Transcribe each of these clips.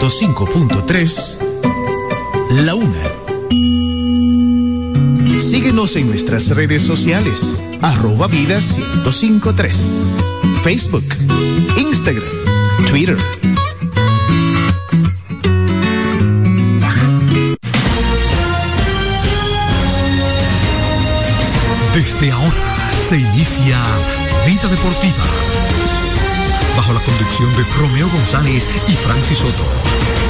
En Vida FM 105.3, La Una. Síguenos en nuestras redes sociales, arroba vida 1053. Facebook, Instagram, Twitter. Desde ahora se inicia Vida Deportiva. Bajo la conducción de Romeo González y Francis Soto.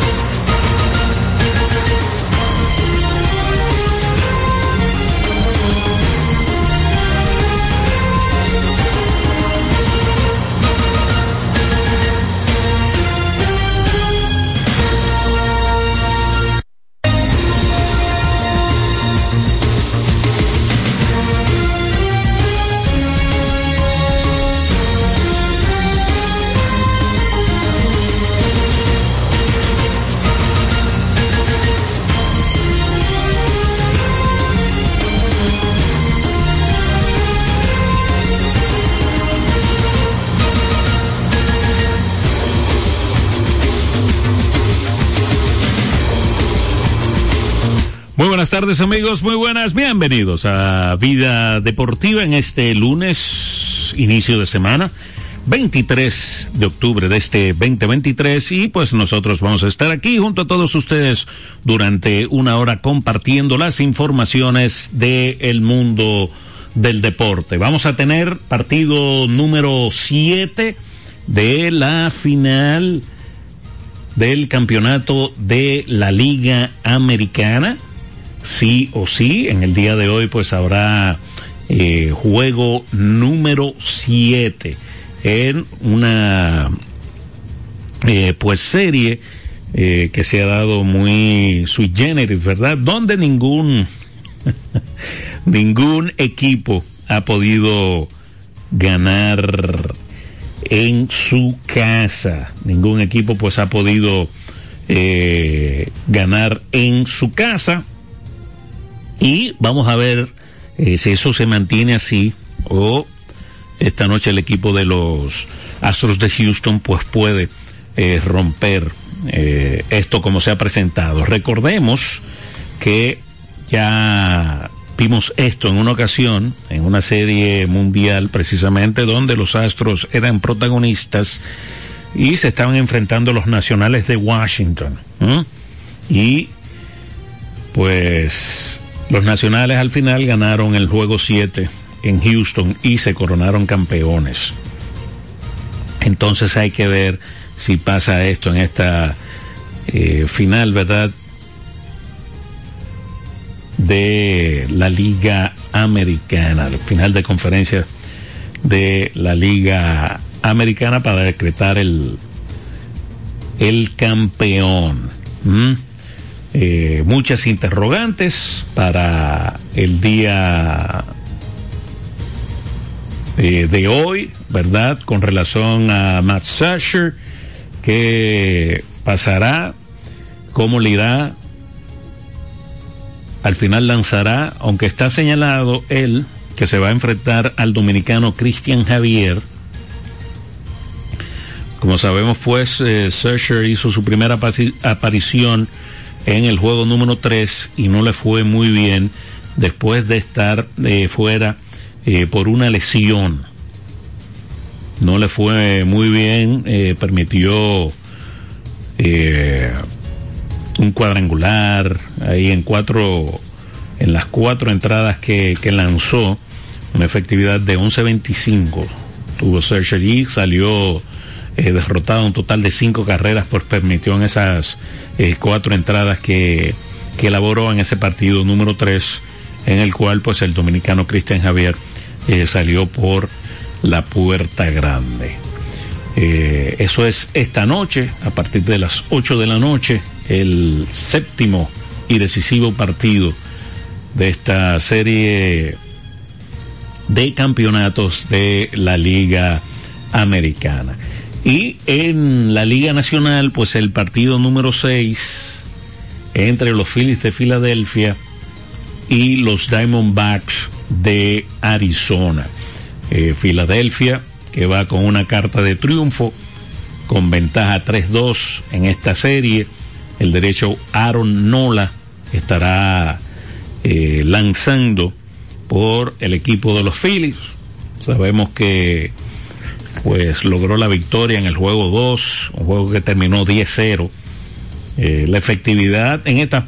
Tardes amigos, muy buenas, bienvenidos a Vida Deportiva en este lunes, inicio de semana. 23 de octubre de este 2023 y pues nosotros vamos a estar aquí junto a todos ustedes durante una hora compartiendo las informaciones del mundo del deporte. Vamos a tener partido número 7 de la final del campeonato de la Liga Americana sí o sí. En el día de hoy pues habrá eh, juego número 7 en una eh, pues serie eh, que se ha dado muy sui generis, ¿verdad? Donde ningún ningún equipo ha podido ganar en su casa. Ningún equipo pues ha podido ganar en su casa. Y vamos a ver eh, si eso se mantiene así o esta noche el equipo de los Astros de Houston pues puede eh, romper eh, esto como se ha presentado. Recordemos que ya vimos esto en una ocasión, en una serie mundial precisamente, donde los Astros eran protagonistas y se estaban enfrentando los nacionales de Washington. Y pues los nacionales al final ganaron el juego 7 en Houston y se coronaron campeones. Entonces hay que ver si pasa esto en esta eh, final, ¿verdad? De la Liga Americana, el final de conferencia de la Liga Americana para decretar el, el campeón. Eh, muchas interrogantes para el día eh, de hoy, ¿verdad? Con relación a Matt Sasher, ¿qué pasará? ¿Cómo le irá? Al final lanzará, aunque está señalado él, que se va a enfrentar al dominicano Cristian Javier. Como sabemos, pues, eh, hizo su primera aparición en el juego número 3 y no le fue muy bien después de estar eh, fuera eh, por una lesión. No le fue muy bien, eh, permitió un cuadrangular ahí en cuatro, en las cuatro entradas que, que lanzó, una efectividad de 11.25. Tuvo Serge salió derrotado un total de cinco carreras, pues permitió en esas eh, cuatro entradas que, que, elaboró en ese partido número 3, en el cual pues el dominicano Cristian Javier eh, salió por la puerta grande. Eh, eso es esta noche, a partir de las 8 de la noche, el séptimo y decisivo partido de esta serie de campeonatos de la Liga Americana. Y en la Liga Nacional, pues el partido número 6 entre los Phillies de Filadelfia y los Diamondbacks de Arizona. Eh, Filadelfia, que va con una carta de triunfo con ventaja 3-2 en esta serie. El derecho Aaron Nola estará eh, lanzando por el equipo de los Phillies. Sabemos que pues logró la victoria en el juego 2, un juego que terminó 10-0. Eh, la efectividad en esta,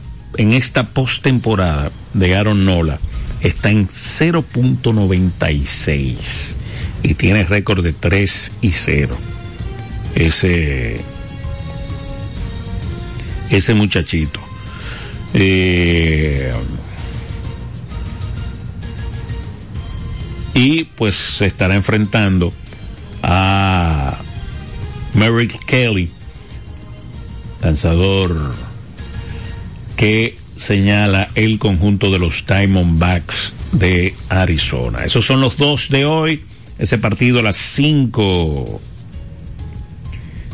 postemporada de Aaron Nola está en 0.96 y tiene récord de 3 y 0. Ese, ese muchachito. Eh, y pues se estará enfrentando a Merrick Kelly, lanzador que señala el conjunto de los Diamondbacks de Arizona. Esos son los dos de hoy. Ese partido a las 5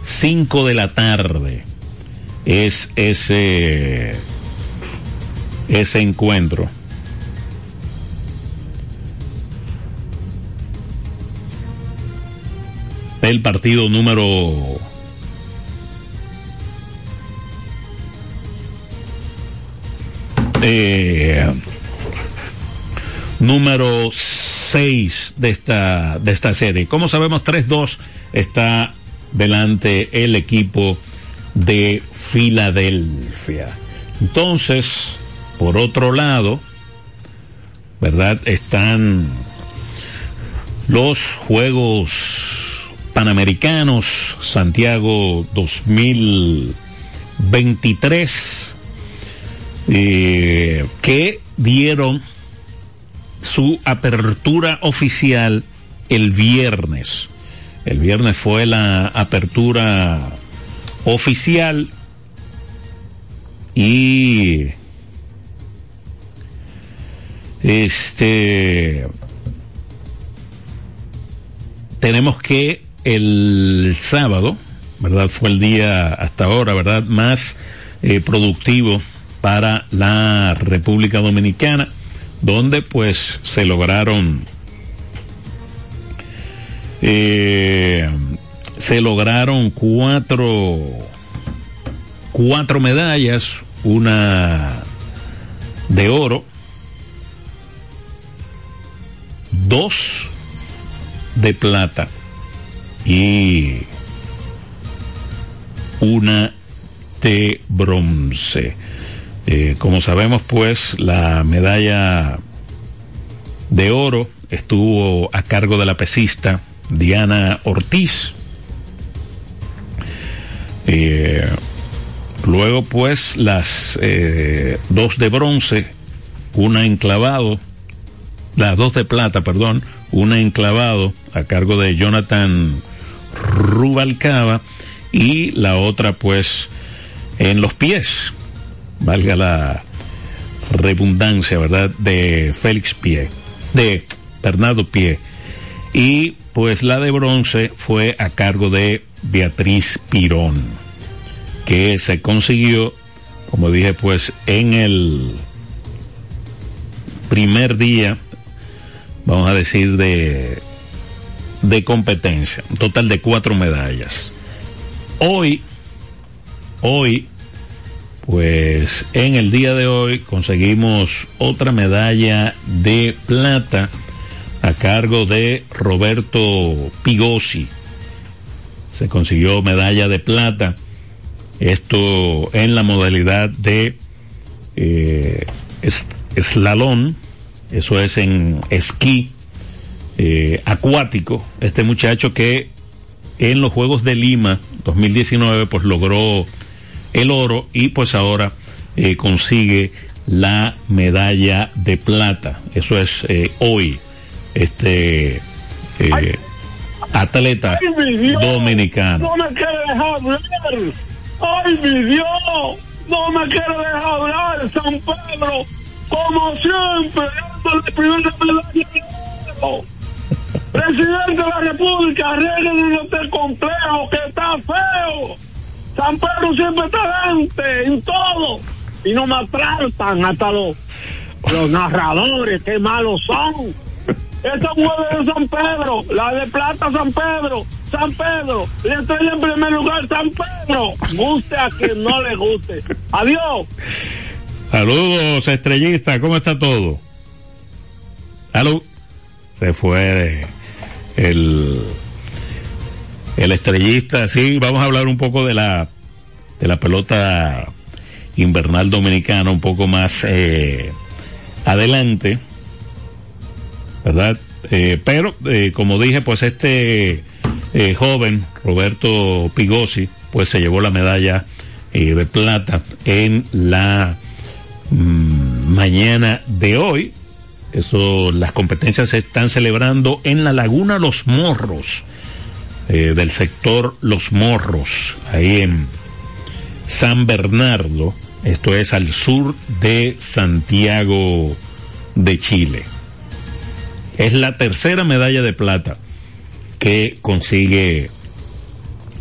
5 de la tarde es ese ese encuentro. El partido número eh, número 6 de esta, de esta serie. Como sabemos, 3-2 está delante el equipo de Filadelfia. Entonces, por otro lado, ¿verdad? Están los Juegos Panamericanos Santiago 2023 eh, que dieron su apertura oficial el viernes. El viernes fue la apertura oficial y este tenemos que el sábado, ¿verdad? Fue el día hasta ahora, ¿verdad? Más eh, productivo para la República Dominicana, donde pues se lograron eh, se lograron cuatro cuatro medallas, una de oro, dos de plata y una de bronce. Eh, como sabemos, pues la medalla de oro estuvo a cargo de la pesista Diana Ortiz. Eh, luego, pues, las eh, dos de bronce, una enclavado, las dos de plata, perdón, una enclavado a cargo de Jonathan Rubalcaba y la otra, pues, en los pies valga la redundancia, ¿verdad? De Félix Pie, de Bernardo Pie. Y pues la de bronce fue a cargo de Beatriz Pirón, que se consiguió, como dije, pues en el primer día, vamos a decir, de, de competencia, un total de cuatro medallas. Hoy, hoy pues en el día de hoy conseguimos otra medalla de plata a cargo de Roberto Pigosi. Se consiguió medalla de plata. Esto en la modalidad de eh, eso es en esquí eh, acuático. Este muchacho que en los Juegos de Lima 2019 pues logró el oro y pues ahora eh, consigue la medalla de plata. Eso es eh, hoy. Este eh, atleta dominicano. No me quiere dejar hablar. Ay, mi Dios. No me quiere dejar hablar, San Pedro. Como siempre, dándole primera medalla de oro. Presidente de la República, arreglen este complejo que está feo. San Pedro siempre está adelante en todo. Y no maltratan hasta los, los narradores, qué malos son. Esa mueve de San Pedro, la de plata San Pedro, San Pedro, le estoy en primer lugar San Pedro, guste a quien no le guste. Adiós. Saludos, estrellista, ¿cómo está todo? Aló. Se fue el, el estrellista, sí, vamos a hablar un poco de la, de la pelota invernal dominicana, un poco más eh, adelante, ¿verdad? Eh, pero, eh, como dije, pues este eh, joven, Roberto Pigosi, pues se llevó la medalla eh, de plata en la mm, mañana de hoy. Eso, las competencias se están celebrando en la Laguna Los Morros, eh, del sector Los Morros, ahí en San Bernardo. Esto es al sur de Santiago de Chile. Es la tercera medalla de plata que consigue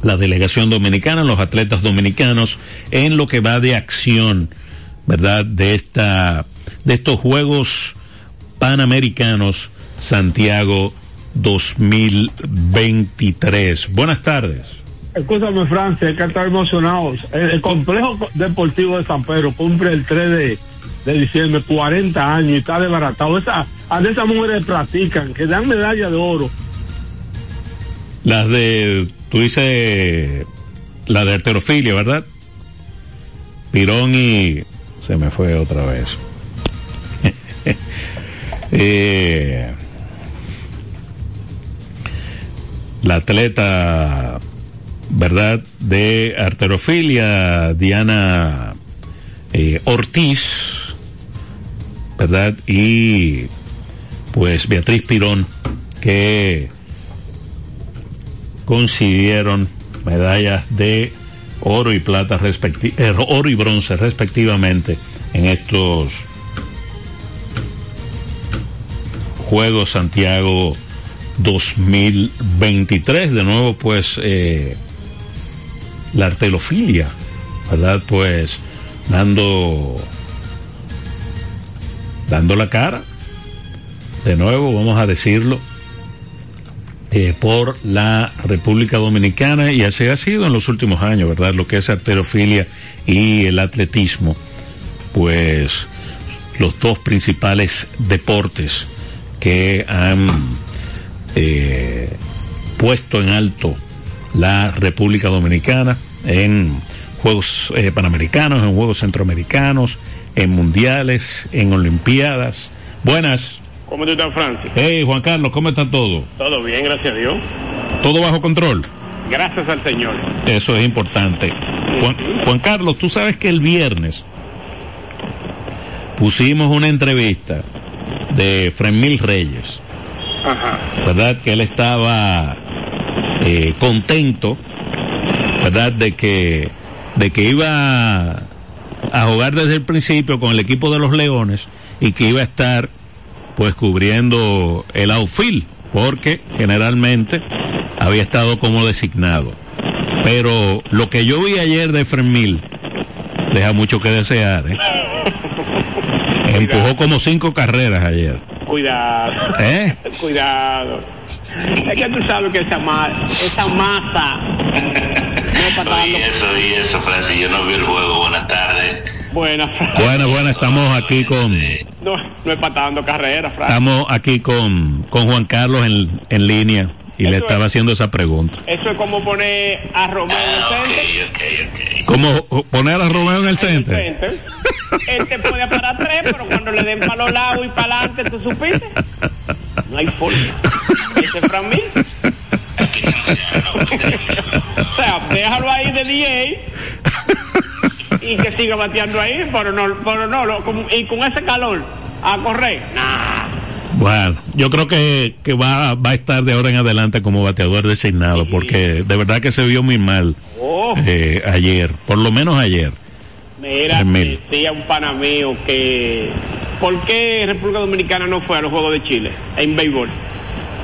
la delegación dominicana, los atletas dominicanos, en lo que va de acción, ¿verdad? De esta, de estos Juegos Panamericanos Santiago 2023. Buenas tardes. Escúchame, Francia, es que está emocionado. El, el, complejo deportivo de San Pedro cumple el 3 de, de diciembre 40 años y está desbaratado. Esa, a esas mujeres practican, que dan medalla de oro. Las de, tú dices, la de arterofilia, ¿verdad? Pirón y se me fue otra vez. Eh, la atleta, ¿verdad? De arterofilia, Diana eh, Ortiz, ¿verdad? Y pues Beatriz Pirón, que consiguieron medallas de oro y plata, respecti eh, oro y bronce respectivamente en estos Juegos Santiago 2023. De nuevo, pues, eh, la artelofilia, ¿verdad? Pues, dando, dando la cara. De nuevo, vamos a decirlo, eh, por la República Dominicana y así ha sido en los últimos años, ¿verdad? Lo que es arterofilia y el atletismo, pues los dos principales deportes que han eh, puesto en alto la República Dominicana en Juegos eh, Panamericanos, en Juegos Centroamericanos, en Mundiales, en Olimpiadas. Buenas. ¿Cómo estás, Francis? Hey, Juan Carlos, ¿cómo está todo? Todo bien, gracias a Dios. ¿Todo bajo control? Gracias al Señor. Eso es importante. Juan, Juan Carlos, tú sabes que el viernes pusimos una entrevista de Fremil Reyes. Ajá. ¿Verdad? Que él estaba eh, contento, ¿verdad? De que, de que iba a jugar desde el principio con el equipo de los Leones y que iba a estar pues cubriendo el outfield, porque generalmente había estado como designado. Pero lo que yo vi ayer de Fremil deja mucho que desear. ¿eh? Empujó como cinco carreras ayer. Cuidado. ¿Eh? Cuidado. Es que tú sabes que esa, ma esa masa no. Y eso, y eso, Francis, yo no vi el juego. Buenas tardes. Buenas, Bueno, bueno, estamos aquí con No, no es para dando carreras, Francis. estamos aquí con, con Juan Carlos en, en línea y le estaba es. haciendo esa pregunta. Eso es como poner a Romeo Ah, en el center. ok, ok. ¿Cómo poner a Romeo en el center. Él te puede parar tres, pero cuando le den para los lados y para adelante, ¿tú supiste? No hay forma. Ese es Fran. O sea, déjalo ahí de DJ y que siga bateando ahí, pero no, pero no, lo- con- y con ese calor, a correr. Nah. Bueno, yo creo que, que va, va a estar de ahora en adelante como bateador designado, porque de verdad que se vio muy mal Oh, eh, ayer, por lo menos ayer. Mira, Mil. decía un pana mío que. ¿Por qué República Dominicana no fue a los Juegos de Chile en béisbol?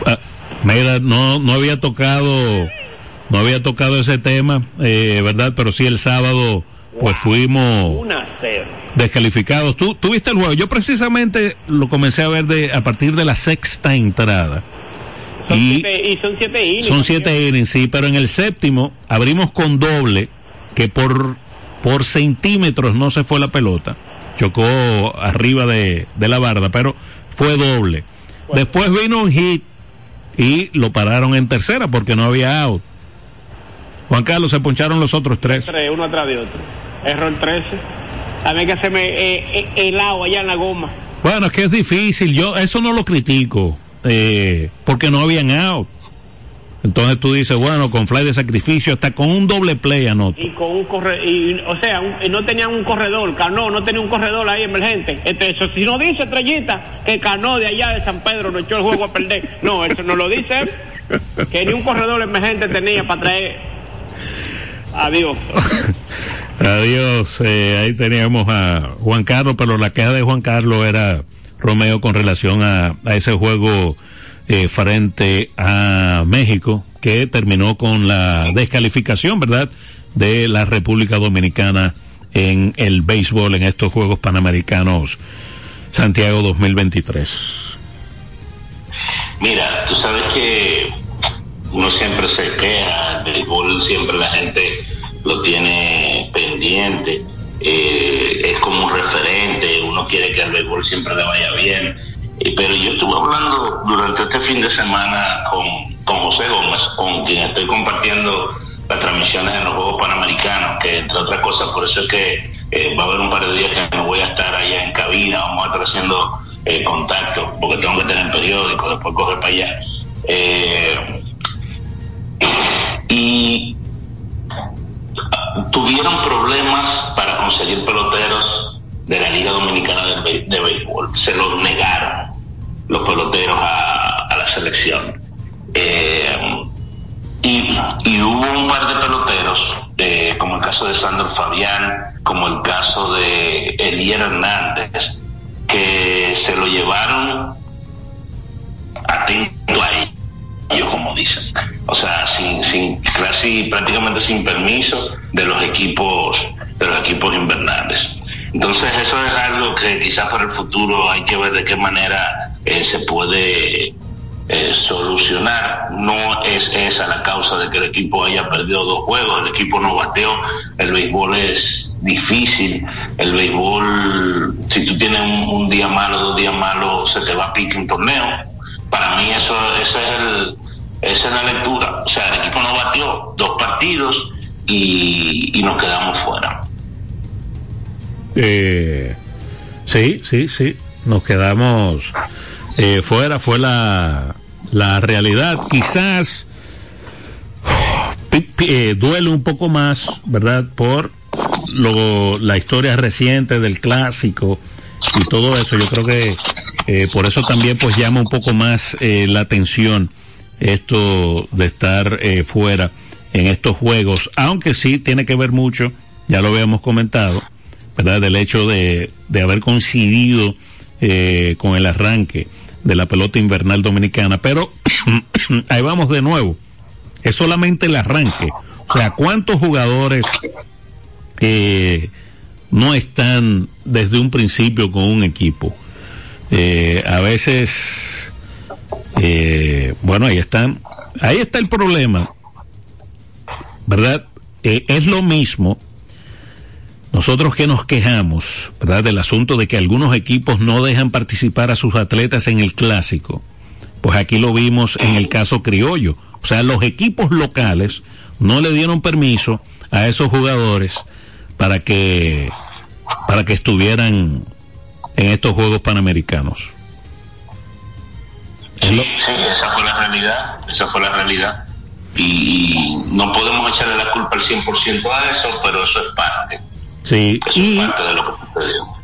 Ah, mira, no, no había tocado, no había tocado ese tema, eh, ¿verdad? Pero sí el sábado, pues fuimos, Una descalificados. ¿Tú, ¿Tú viste el juego? Yo precisamente lo comencé a ver de, a partir de la sexta entrada. Son y, siete, y son siete innings. son siete innings, sí, pero en el séptimo abrimos con doble, que por, por centímetros no se fue la pelota. Chocó arriba de, de la barda, pero fue doble. Después vino un hit y lo pararon en tercera porque no había out. Juan Carlos se poncharon los otros tres. Tres, uno atrás de otro. Error 13. A mí que se me eh, eh, helado allá en la goma. Bueno, es que es difícil. Yo eso no lo critico eh, porque no habían out. Entonces tú dices, bueno, con fly de sacrificio, hasta con un doble play anoto. Y con un corredor, y, o sea, un- y no tenían un corredor, Cano no tenía un corredor ahí emergente. Este, eso, si no dice Estrellita que Cano de allá de San Pedro no echó el juego a perder. No, eso no lo dice. Que ni un corredor emergente tenía para traer. Adiós. Adiós. eh, ahí teníamos a Juan Carlos, pero la queja de Juan Carlos era Romeo con relación a, a ese juego eh, frente a México que terminó con la descalificación, ¿verdad? De la República Dominicana en el béisbol en estos Juegos Panamericanos Santiago 2023. Mira, tú sabes que uno siempre se queja, el béisbol siempre la gente lo tiene pendiente, eh, es como un referente, uno quiere que al béisbol siempre le vaya bien. Eh, pero yo estuve hablando durante este fin de semana con, con José Gómez, con quien estoy compartiendo las transmisiones en los Juegos Panamericanos, que entre otras cosas, por eso es que eh, va a haber un par de días que no voy a estar allá en cabina, vamos a estar haciendo eh, contacto, porque tengo que tener periódico, después coger para allá. Eh, y tuvieron problemas para conseguir peloteros de la Liga Dominicana de, de Béisbol. Se los negaron los peloteros a, a la selección. Eh, y, y hubo un par de peloteros, eh, como el caso de Sandro Fabián, como el caso de Elier Hernández, que se lo llevaron atento a ellos, como dicen. O sea, sin, sin casi prácticamente sin permiso de los equipos, de los equipos invernales. Entonces eso es algo que quizás para el futuro hay que ver de qué manera eh, se puede eh, solucionar. No es esa la causa de que el equipo haya perdido dos juegos, el equipo no bateó, el béisbol es difícil, el béisbol, si tú tienes un, día malo, dos días malos, se te va a pique un torneo. Para mí eso, es el, esa es la lectura. O sea, el equipo no batió dos partidos y nos quedamos fuera. Eh, sí, sí, sí. Nos quedamos eh, fuera, fue la, la realidad. Quizás eh, duele un poco más, ¿verdad? Por lo, la historia reciente del clásico y todo eso. Yo creo que eh, por eso también pues llama un poco más eh, la atención esto de estar eh, fuera en estos juegos, aunque sí tiene que ver mucho, ya lo habíamos comentado, ¿verdad? Del hecho de, de haber coincidido eh, con el arranque de la pelota invernal dominicana, pero ahí vamos de nuevo, es solamente el arranque, o sea, ¿cuántos jugadores eh, no están desde un principio con un equipo? Eh, a veces, eh, bueno, ahí están, ahí está el problema, ¿verdad? Es lo mismo nosotros que nos quejamos, ¿verdad? Del asunto de que algunos equipos no dejan participar a sus atletas en el clásico. Pues aquí lo vimos en el caso criollo. O sea, los equipos locales no le dieron permiso a esos jugadores para que, para que estuvieran en estos Juegos Panamericanos. Sí, sí, esa fue la realidad, esa fue la realidad. Y no podemos echarle la culpa al 100% a eso, pero eso es parte, Sí, y,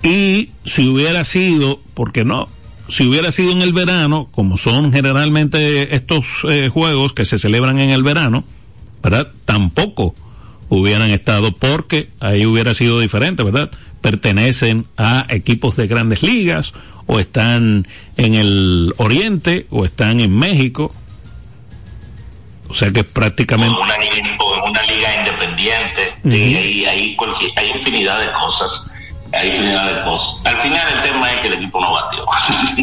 y si hubiera sido, porque no, si hubiera sido en el verano, como son generalmente estos eh, juegos que se celebran en el verano, ¿verdad? Tampoco hubieran estado porque ahí hubiera sido diferente, ¿verdad? Pertenecen a equipos de grandes ligas o están en el oriente o están en México. O sea que prácticamente... Una Ujú. y hay, cualquier- hay infinidad de cosas hay infinidad de cosas. Al final el tema es que el equipo no batió.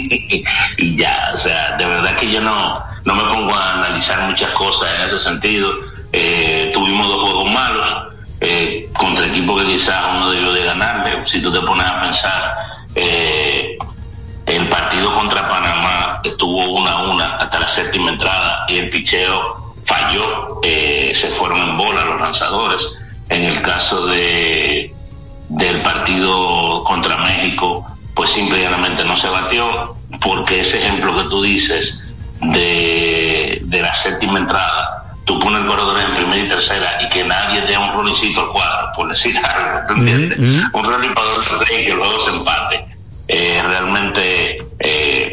y ya, o sea, de verdad que yo no, no me pongo a analizar muchas cosas en ese sentido. Eh, tuvimos dos juegos malos eh, contra equipos que quizás uno debió de ganarle. Si tú te pones a pensar, eh, el partido contra Panamá estuvo una a una hasta la séptima entrada y el picheo falló, se fueron en bola los lanzadores. En el caso de del partido contra México, pues simplemente no se batió, porque ese ejemplo que tú dices de, de la séptima entrada, tú pones el corredor en primera y tercera y que nadie dé un rolicito al cuadro, por decir algo, ¿tú entiendes? Un rolling para dos y que luego se empate. Eh, realmente eh,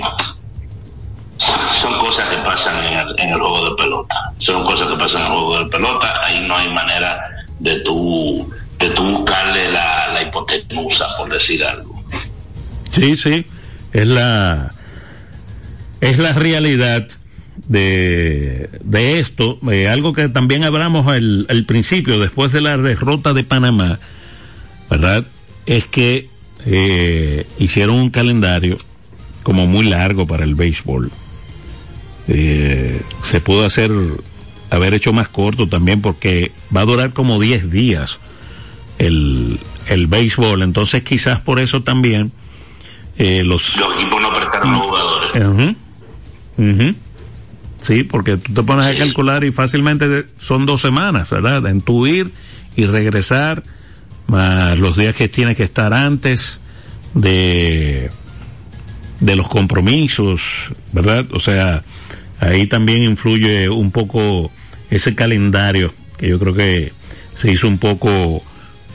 son cosas que pasan en el, en el juego de pelota. Son cosas que pasan en el juego de pelota. Ahí no hay manera de tú de tú buscarle la, la hipotenusa, por decir algo. Sí, sí, es la, es la realidad de, de esto, eh, algo que también hablamos al, al, principio, después de la derrota de Panamá, ¿verdad? Es que eh, hicieron un calendario como muy largo para el béisbol. Eh, se pudo hacer, haber hecho más corto también porque va a durar como 10 días el, el béisbol. Entonces quizás por eso también eh, los... Los equipos no prestaron jugadores. Sí, porque tú te pones sí. a calcular y fácilmente son dos semanas, ¿verdad? En tu ir y regresar, más los días que tienes que estar antes de, de los compromisos, ¿verdad? O sea, ahí también influye un poco ese calendario que yo creo que se hizo un poco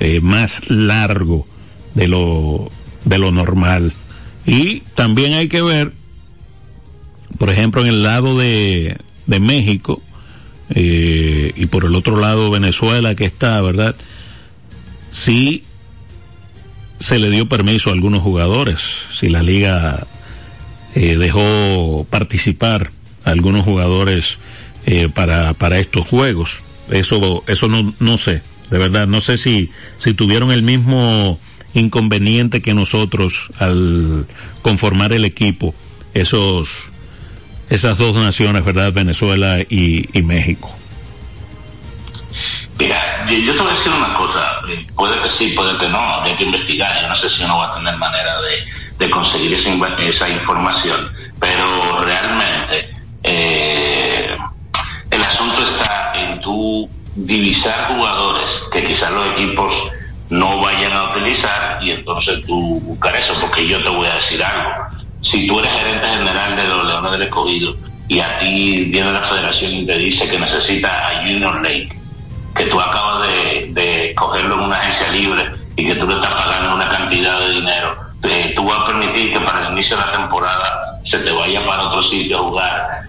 eh, más largo de lo, de lo normal. Y también hay que ver, por ejemplo, en el lado de, de México eh, y por el otro lado Venezuela que está, ¿verdad? Si se le dio permiso a algunos jugadores, si la liga eh, dejó participar a algunos jugadores eh, para, para estos juegos. Eso, eso no, no sé, de verdad, no sé si, si tuvieron el mismo inconveniente que nosotros al conformar el equipo, esos, esas dos naciones, ¿verdad? Venezuela y, México. Mira, yo te voy a decir una cosa, puede que sí, puede que no, habría que investigar, yo no sé si uno va a tener manera de, de conseguir esa, esa, información, pero realmente eh, asunto está en tu divisar jugadores que quizás los equipos no vayan a utilizar y entonces tú buscar eso, porque yo te voy a decir algo. Si tú eres gerente general de los Leones del Escogido y a ti viene la federación y te dice que necesita a Junior Lake, que tú acabas de, cogerlo en una agencia libre y que tú le estás pagando una cantidad de dinero, eh, tú vas a permitir que para el inicio de la temporada se te vaya para otro sitio a jugar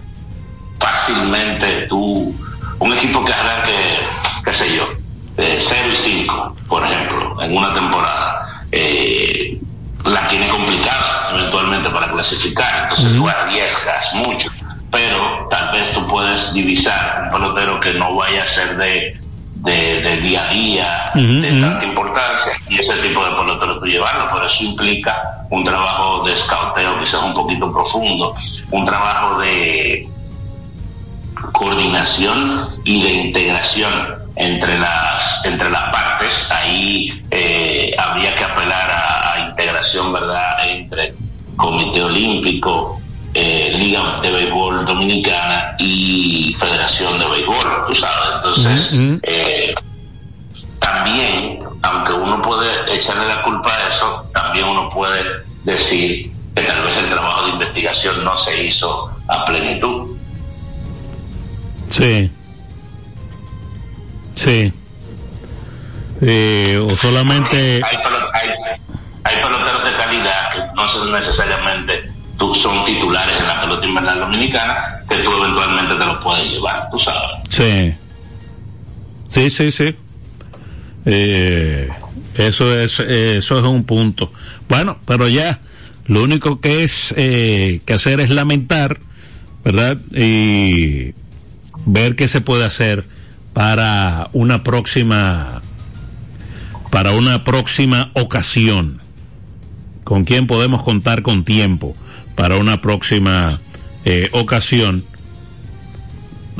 fácilmente tú un equipo que arranque, qué sé yo, de 0 y 5, por ejemplo, en una temporada, eh, la tiene complicada eventualmente para clasificar, entonces tú arriesgas mucho, pero tal vez tú puedes divisar un pelotero que no vaya a ser de, de, de día a día, uh -huh. de tanta importancia, y ese tipo de pelotero tú llevarlo, pero eso implica un trabajo de escauteo quizás un poquito profundo, un trabajo de coordinación y de integración entre las entre las partes. Ahí eh, habría que apelar a, a, integración verdad entre comité olímpico eh, liga de béisbol dominicana y federación de béisbol tú sabes. Entonces eh, también aunque uno puede echarle la culpa a eso también uno puede decir que tal vez el trabajo de investigación no se hizo a plenitud Sí. Sí. Eh, o solamente. Hay, hay, hay, peloteros de calidad que no son necesariamente tú, son titulares en la pelota invernal dominicana que tú eventualmente te los puedes llevar, tú sabes. Sí. Sí, sí, sí. Eh, eso es eso es un punto. Bueno, pero ya lo único que es eh, que hacer es lamentar, ¿verdad? Y ver qué se puede hacer para una próxima para una próxima ocasión? ¿Con quién podemos contar con tiempo para una próxima eh, ocasión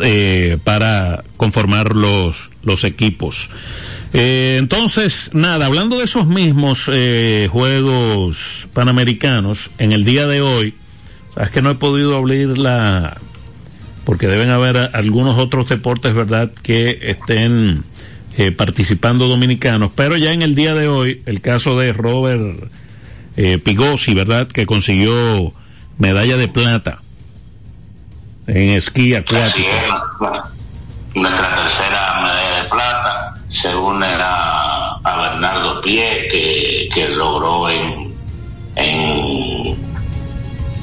eh, para conformar los, los equipos? Eh, entonces, nada, hablando de esos mismos eh, Juegos Panamericanos, en el día de hoy, sabes que no he podido abrir la... porque deben haber algunos otros deportes, ¿verdad?, que estén eh, participando dominicanos, pero ya en el día de hoy, el caso de Robert eh, Pigosi, ¿verdad?, que consiguió medalla de plata en esquí acuático. Nuestra tercera medalla de plata se une a, a Bernardo Pie, que, que logró en, en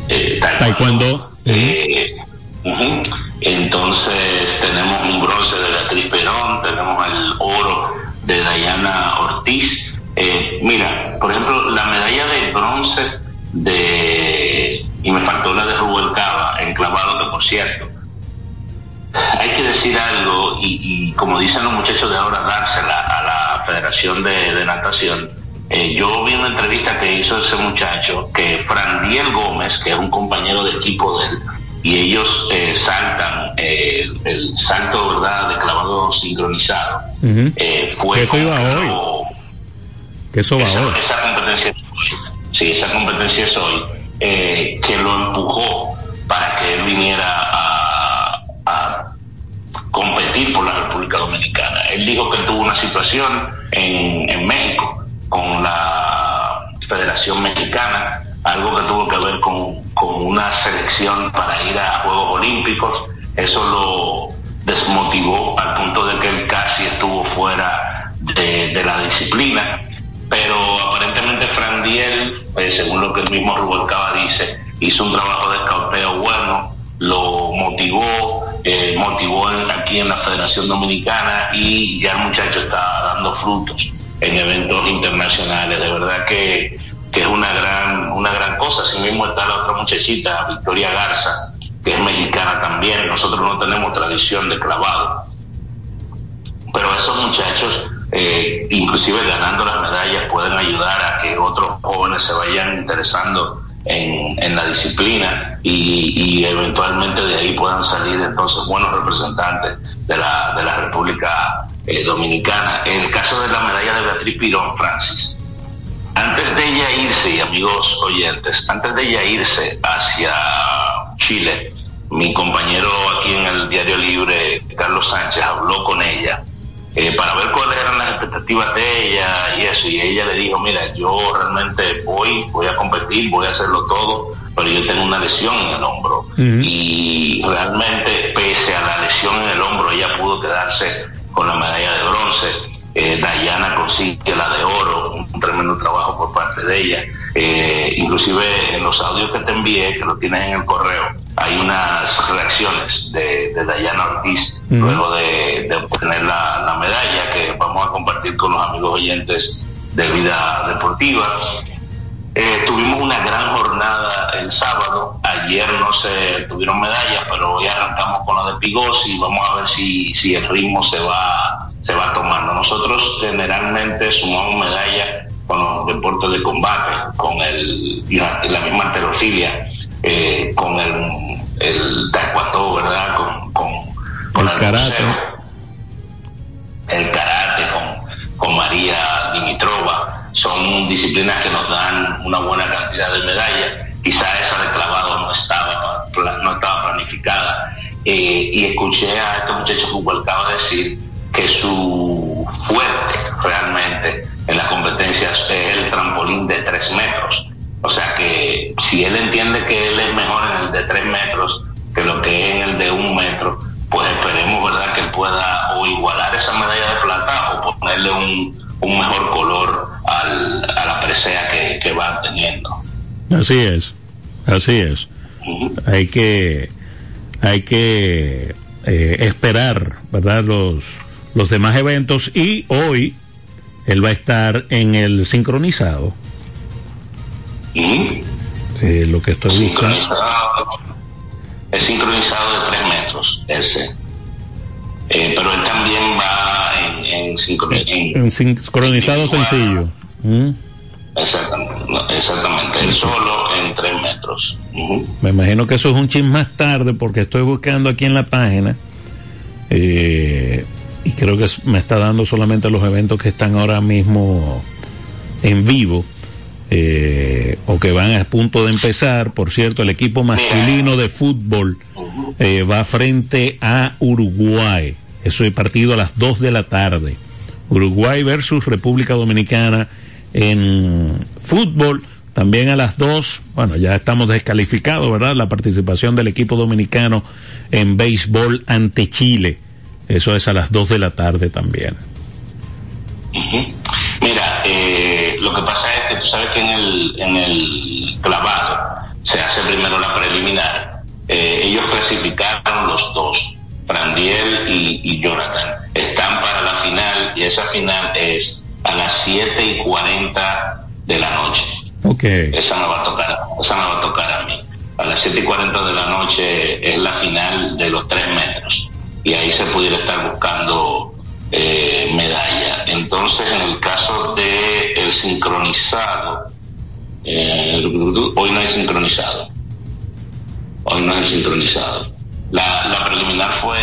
eh, Taekwondo. Eh, ujú. Entonces tenemos un bronce de Beatriz Perón, tenemos el oro de Dayana Ortiz. Eh, mira, por ejemplo, la medalla de bronce de, y me faltó la de Rubén Cava, en clavado, que por cierto, hay que decir algo y, como dicen los muchachos de ahora, dársela a la Federación de, de Natación. Eh, yo vi una entrevista que hizo ese muchacho, que Frandiel Gómez, que es un compañero de equipo de él, y ellos eh, saltan eh, el, el salto verdad de clavado sincronizado. Eh, fue eso iba hoy. Que eso va esa, ahora. esa competencia hoy. Sí, esa competencia es hoy. eh, que lo empujó para que él viniera a, a competir por la República Dominicana. Él dijo que tuvo una situación en, en México con la Federación Mexicana, algo que tuvo que ver con, con una selección para ir a Juegos Olímpicos. Eso lo desmotivó al punto de que él casi estuvo fuera de, la disciplina. Pero aparentemente Fran Diel, eh, según lo que el mismo Rubalcaba dice, hizo un trabajo de escauteo bueno, lo motivó, eh, motivó aquí en la Federación Dominicana y ya el muchacho está dando frutos en eventos internacionales. De verdad que, que es una gran, una gran cosa. Así mismo está la otra muchachita, Victoria Garza, que es mexicana también. Nosotros no tenemos tradición de clavado. Pero esos muchachos, eh, inclusive ganando las medallas, pueden ayudar a que otros jóvenes se vayan interesando en, en la disciplina y, y eventualmente de ahí puedan salir entonces buenos representantes de la, de la República eh, Dominicana. En el caso de la medalla de Beatriz Pirón, Francis, antes de ella irse, y amigos oyentes, antes de ella irse hacia Chile, mi compañero aquí en el Diario Libre, Carlos Sánchez, habló con ella eh, para ver cuáles eran las expectativas de ella y eso. Y ella le dijo, mira, yo realmente voy, voy a competir, voy a hacerlo todo, pero yo tengo una lesión en el hombro. Y realmente, pese a la lesión en el hombro, ella pudo quedarse con la medalla de bronce. Eh, Dayana consigue la de oro, un tremendo trabajo por parte de ella. Eh, inclusive en los audios que te envié, que lo tienes en el correo, hay unas reacciones de, de Dayana Ortiz luego de, de obtener la, la medalla que vamos a compartir con los amigos oyentes de vida deportiva. Eh, tuvimos una gran jornada el sábado. Ayer no se tuvieron medallas, pero hoy arrancamos con la de Pigosi y vamos a ver si, si el ritmo se va, se va tomando. Nosotros generalmente sumamos medallas con los deportes de combate, con el, la, la misma alterofilia, eh, con el, el taekwondo, ¿verdad? Con, con, con El karate. boxeo el karate con, con María Dimitrova. Son disciplinas que nos dan una buena cantidad de medallas. Quizá esa de clavado no estaba, no estaba planificada. Eh, y escuché a este muchacho de decir que su fuerte realmente en las competencias es el trampolín de tres metros. O sea que si él entiende que él es mejor en el de tres metros que lo que es el de un metro, pues esperemos, ¿verdad?, que pueda o igualar esa medalla de plata o ponerle un, un mejor color al, a la presea que, que va teniendo. Así es, así es. Hay que, hay que eh, esperar, ¿verdad? Los, los demás eventos y hoy él va a estar en el sincronizado, eh, lo que estoy buscando. Es sincronizado de tres metros ese. Eh, pero él también va en, en en, sincronizado sencillo. ¿Mm? Exactamente, exactamente, el solo en tres metros. Me imagino que eso es un chin más tarde porque estoy buscando aquí en la página eh, y creo que me está dando solamente los eventos que están ahora mismo en vivo. Eh, o que van a punto de empezar. Por cierto, el equipo masculino de fútbol eh, va frente a Uruguay. Eso es partido a las 2 de la tarde. Uruguay versus República Dominicana en fútbol. También a las 2, bueno, ya estamos descalificados, ¿verdad? La participación del equipo dominicano en béisbol ante Chile. Eso es a las 2 de la tarde también. Mira, eh, lo que pasa es que tú sabes que en el, en el clavado se hace primero la preliminar. Eh, ellos clasificaron los dos, Brandiel y, Jonathan. Están para la final y esa final es a las 7 y 40 de la noche. Okay. Esa no va a tocar, esa no va a tocar a mí. A las 7 y 40 de la noche es la final de los 3 metros y ahí se pudiera estar buscando eh, medalla. Entonces, en el caso de el sincronizado, eh, hoy no hay sincronizado. Hoy no hay sincronizado. La, preliminar fue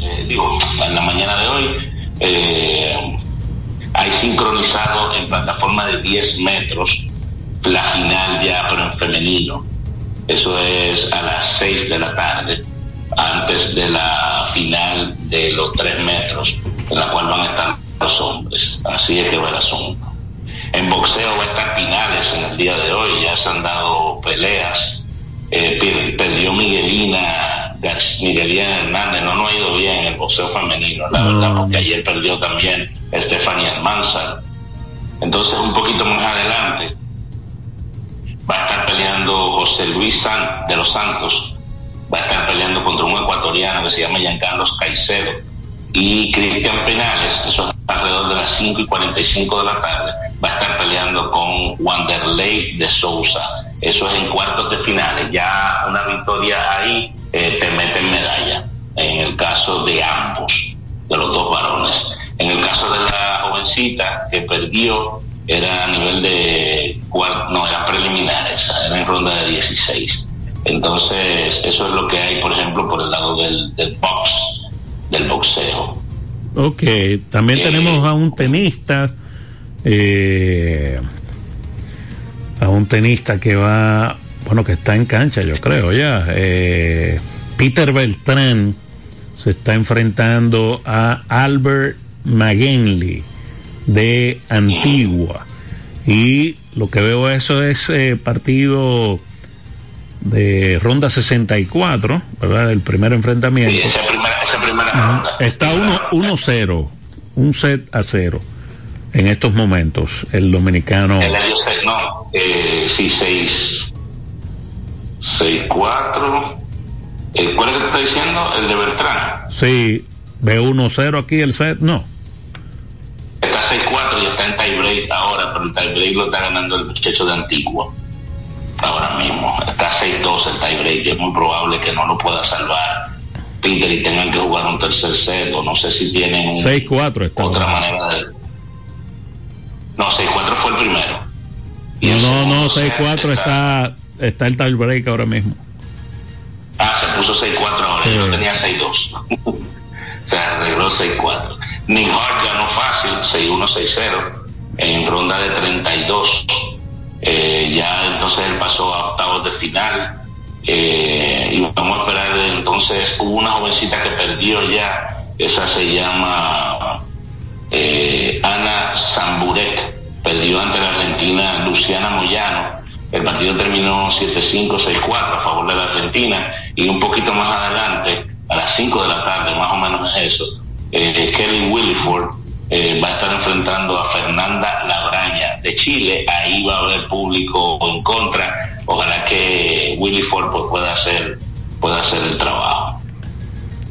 eh, digo, en la mañana de hoy. Hay sincronizado en plataforma de 10 metros la final ya, pero en femenino. Eso es a las 6 de la tarde antes de la final de los tres metros, en la cual van a estar los hombres. Así es que va el asunto. En boxeo va a estar finales en el día de hoy, ya se han dado peleas. Eh, perdió Miguelina, Miguelina Hernández, no, no ha ido bien en el boxeo femenino, la verdad, porque ayer perdió también Estefania Almanzar. Entonces, un poquito más adelante, va a estar peleando José Luis San, de los Santos va a estar peleando contra un ecuatoriano que se llama Giancarlos Caicedo y Cristian Penales, eso es alrededor de las 5 y 45 de la tarde, va a estar peleando con Wanderlei de Sousa. Eso es en cuartos de finales. Ya una victoria ahí eh, te meten medalla, en el caso de ambos, de los dos varones. En el caso de la jovencita que perdió, era a nivel de, no, eran preliminares, era en ronda de 16 entonces, eso es lo que hay, por ejemplo, por el lado del, del box, del boxeo. Ok, también eh, tenemos a un tenista, eh, a un tenista que va, bueno, que está en cancha, yo creo ya. Eh, Peter Beltrán se está enfrentando a Albert McGinley de Antigua. Y lo que veo eso es partido de ronda 64, ¿verdad? El primer enfrentamiento. Sí, esa primera, esa primera ronda. Está 1-0, un set a cero en estos momentos, el dominicano. El año 6, no, eh, sí, 6, 6, 4. ¿Cuál es que te está diciendo? El de Bertrán. Sí, ve 1-0 aquí el set, no. Está 6-4 y está en tiebreak ahora, pero el tiebreak lo está ganando el muchacho de Antigua ahora mismo. Está 6-2 el tiebreak, es muy probable que no lo pueda salvar Peter y tengan que jugar un tercer set, o no sé si tienen 6-4 otra manera de... No, 6-4 fue el primero. No, no, 6-4 está, está el tiebreak ahora mismo. Ah, se puso 6-4 ahora, yo tenía 6-2. se arregló 6-4. Nick Hart ganó fácil, 6-1, 6-0, en ronda de 32 eh, ya entonces él pasó a octavos de final. Eh, y vamos a esperar entonces hubo una jovencita que perdió ya esa se llama eh, Ana Zamburek perdió ante la Argentina Luciana Moyano el partido terminó 7-5 6-4 a favor de la Argentina y un poquito más adelante a las 5 de la tarde más o menos eso Kelly Williford eh, va a estar enfrentando a Fernanda Labraña de Chile. Ahí va a haber público en contra. Ojalá que Willy Ford pues, pueda hacer pueda hacer el trabajo.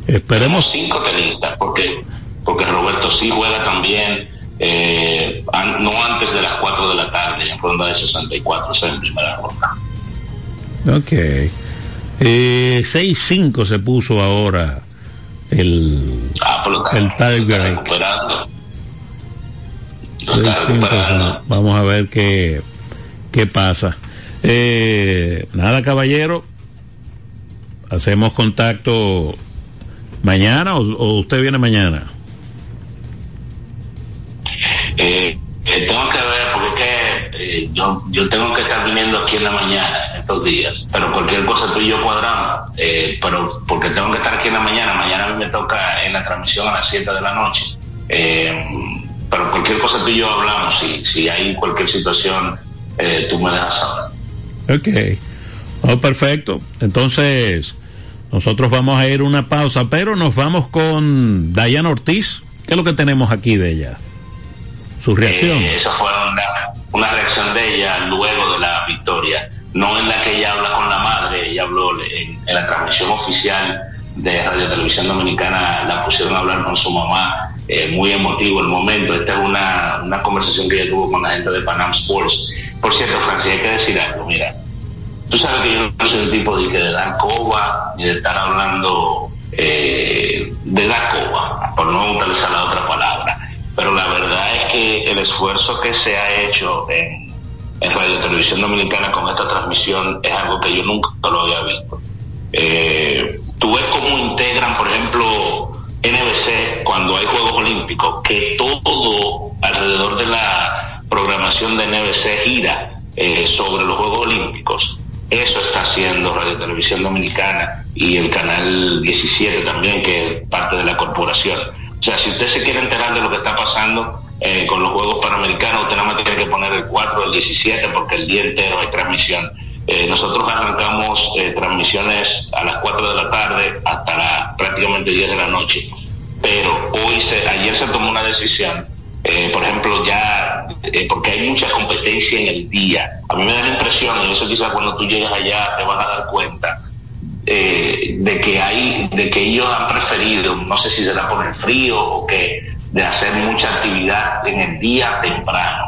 Esperemos cinco tenistas porque porque Roberto sí juega también eh, no antes de las 4 de la tarde en ronda de 64, o sea, en primera ronda. Ok. Eh, 6-5 se puso ahora el, ah, el Tiger. Vamos a ver qué, qué pasa. Eh, nada, caballero. Hacemos contacto mañana o, usted viene mañana. Eh, eh, tengo que ver porque eh, yo, yo tengo que estar viniendo aquí en la mañana estos días, pero cualquier cosa tú y yo cuadramos, pero porque tengo que estar aquí en la mañana, mañana a mí me toca en la transmisión a las 7 de la noche, pero cualquier cosa tú y yo hablamos, si, si hay cualquier situación, tú me dejas saber. Ok. Oh, perfecto. Entonces, nosotros vamos a ir una pausa, pero nos vamos con Dayana Ortiz. ¿Qué es lo que tenemos aquí de ella? Su reacción. Eh, esa fue una, reacción de ella luego de la victoria. No en la que ella habla con la madre, ella habló en, la transmisión oficial de Radio Televisión Dominicana, la pusieron a hablar con su mamá. Eh, muy emotivo el momento. Esta es una, una conversación que ella tuvo con la gente de Panam Sports por cierto, Francis, hay que decir algo, mira. Tú sabes que yo no soy un tipo de, que de dar coba, ni de estar hablando eh, de dar coba, por no utilizar la otra palabra. Pero la verdad es que el esfuerzo que se ha hecho en, Radio Televisión Dominicana con esta transmisión es algo que yo nunca lo había visto. Eh, tú ves cómo integran, por ejemplo, NBC cuando hay Juegos Olímpicos, que todo alrededor de la programación de NBC gira eh, sobre los Juegos Olímpicos. Eso está haciendo Radio Televisión Dominicana y el canal 17 también, que es parte de la corporación. O sea, si usted se quiere enterar de lo que está pasando eh, con los Juegos Panamericanos, usted nada más tiene que poner el 4 el 17 porque el día entero hay transmisión. Eh, nosotros arrancamos transmisiones a las 4 de la tarde hasta la, prácticamente 10 de la noche. Pero hoy, se, ayer se tomó una decisión eh, por ejemplo, ya, eh, porque hay mucha competencia en el día. A mí me da la impresión, y eso quizás cuando tú llegas allá te vas a dar cuenta, eh, de que hay, de que ellos han preferido, no sé si será por el frío o que, de hacer mucha actividad en el día temprano.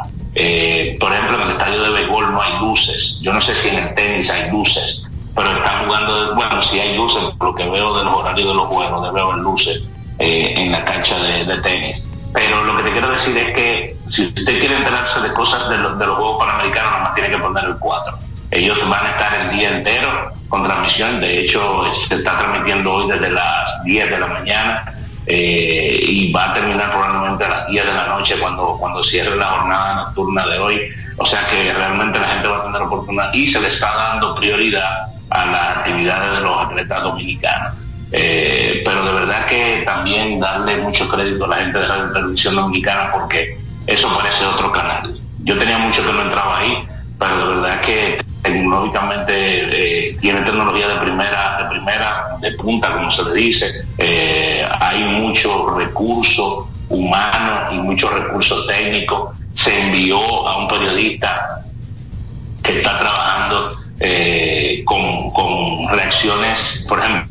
por ejemplo, en el estadio de béisbol no hay luces. Yo no sé si en el tenis hay luces, pero están jugando, bueno, si hay luces, lo que veo de los horarios de los juegos, de veo luces en la cancha de tenis pero lo que te quiero decir es que si usted quiere enterarse de cosas de, los Juegos Panamericanos, nada más tiene que poner el 4. Ellos van a estar el día entero con transmisión. De hecho, se está transmitiendo hoy desde las 10 de la mañana eh, y va a terminar probablemente a las 10 de la noche cuando, cuando cierre la jornada nocturna de hoy. O sea que realmente la gente va a tener oportunidad y se le está dando prioridad a las actividades de los atletas dominicanos. Eh, pero de verdad que también darle mucho crédito a la gente de la televisión dominicana porque eso parece otro canal. Yo tenía mucho que no entraba ahí, pero de verdad que tecnológicamente eh, tiene tecnología de primera, de primera, de punta, como se le dice. Eh, hay mucho recurso humano y mucho recurso técnico. Se envió a un periodista que está trabajando con, con reacciones, por ejemplo,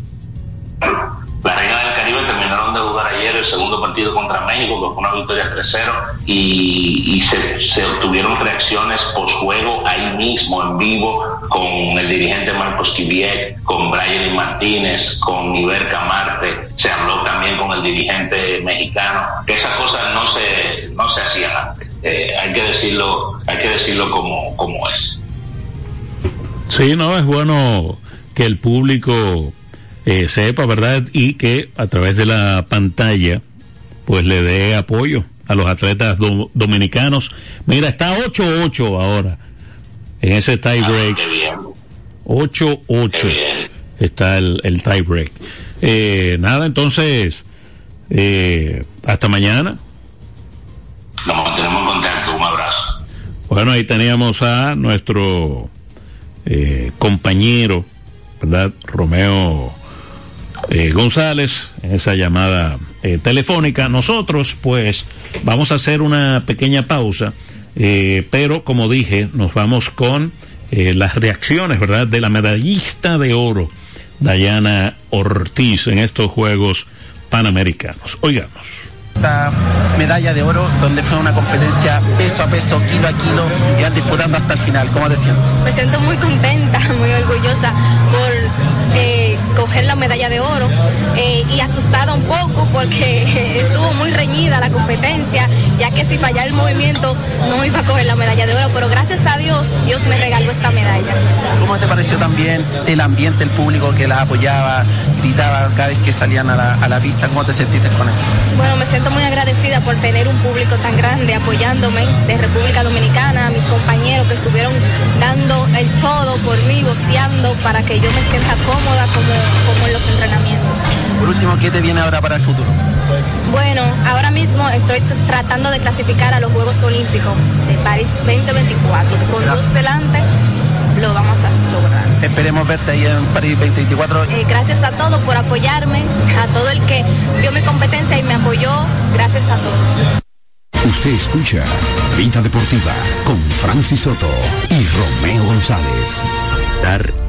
la Reina del Caribe terminaron de jugar ayer el segundo partido contra México, que fue una victoria 3-0, y, se, obtuvieron reacciones post-juego ahí mismo, en vivo, con el dirigente Marcos Kiviek, con Brian Martínez, con Iberca Marte, se habló también con el dirigente mexicano, esas cosas no se, no se hacían antes. Eh, hay que decirlo, hay que decirlo como, como es. Sí, no, es bueno que el público eh, sepa, ¿verdad? Y que a través de la pantalla, pues le dé apoyo a los atletas dominicanos. Mira, está 8-8 ahora en ese tie break. 8-8 está el, el tie break. Eh, nada, entonces, eh, hasta mañana. Nos mantenemos en contacto, un abrazo. Bueno, ahí teníamos a nuestro eh, compañero, ¿verdad? Romeo eh, González en esa llamada eh, telefónica. Nosotros, pues, vamos a hacer una pequeña pausa, eh, pero como dije, nos vamos con las reacciones, ¿verdad?, de la medallista de oro, Dayana Ortiz, en estos Juegos Panamericanos. Oigamos esta medalla de oro, donde fue una competencia peso a peso, kilo a kilo, y van disputando hasta el final. ¿Cómo te sientes? Me siento muy contenta, muy orgullosa por eh, coger la medalla de oro eh, y asustada un poco porque estuvo muy reñida la competencia, ya que si fallaba el movimiento no iba a coger la medalla de oro, pero gracias a Dios, Dios me regaló esta medalla. ¿Cómo te pareció también el ambiente, el público que la apoyaba, gritaba cada vez que salían a la, a la pista? ¿Cómo te sentiste con eso? Bueno, me siento muy agradecida por tener un público tan grande apoyándome de República Dominicana, a mis compañeros que estuvieron dando el todo por mí, voceando para que yo me sienta cómoda como, como en los entrenamientos. Por último, ¿qué te viene ahora para el futuro? Bueno, ahora mismo estoy tratando de clasificar a los Juegos Olímpicos de París 2024. Con dos delante lo vamos a lograr. Esperemos verte ahí en París 2024. Eh, gracias a todos por apoyarme, a todo el que vio mi competencia y me apoyó. Gracias a todos. Usted escucha Vida Deportiva con Francis Soto y Romeo González. Dar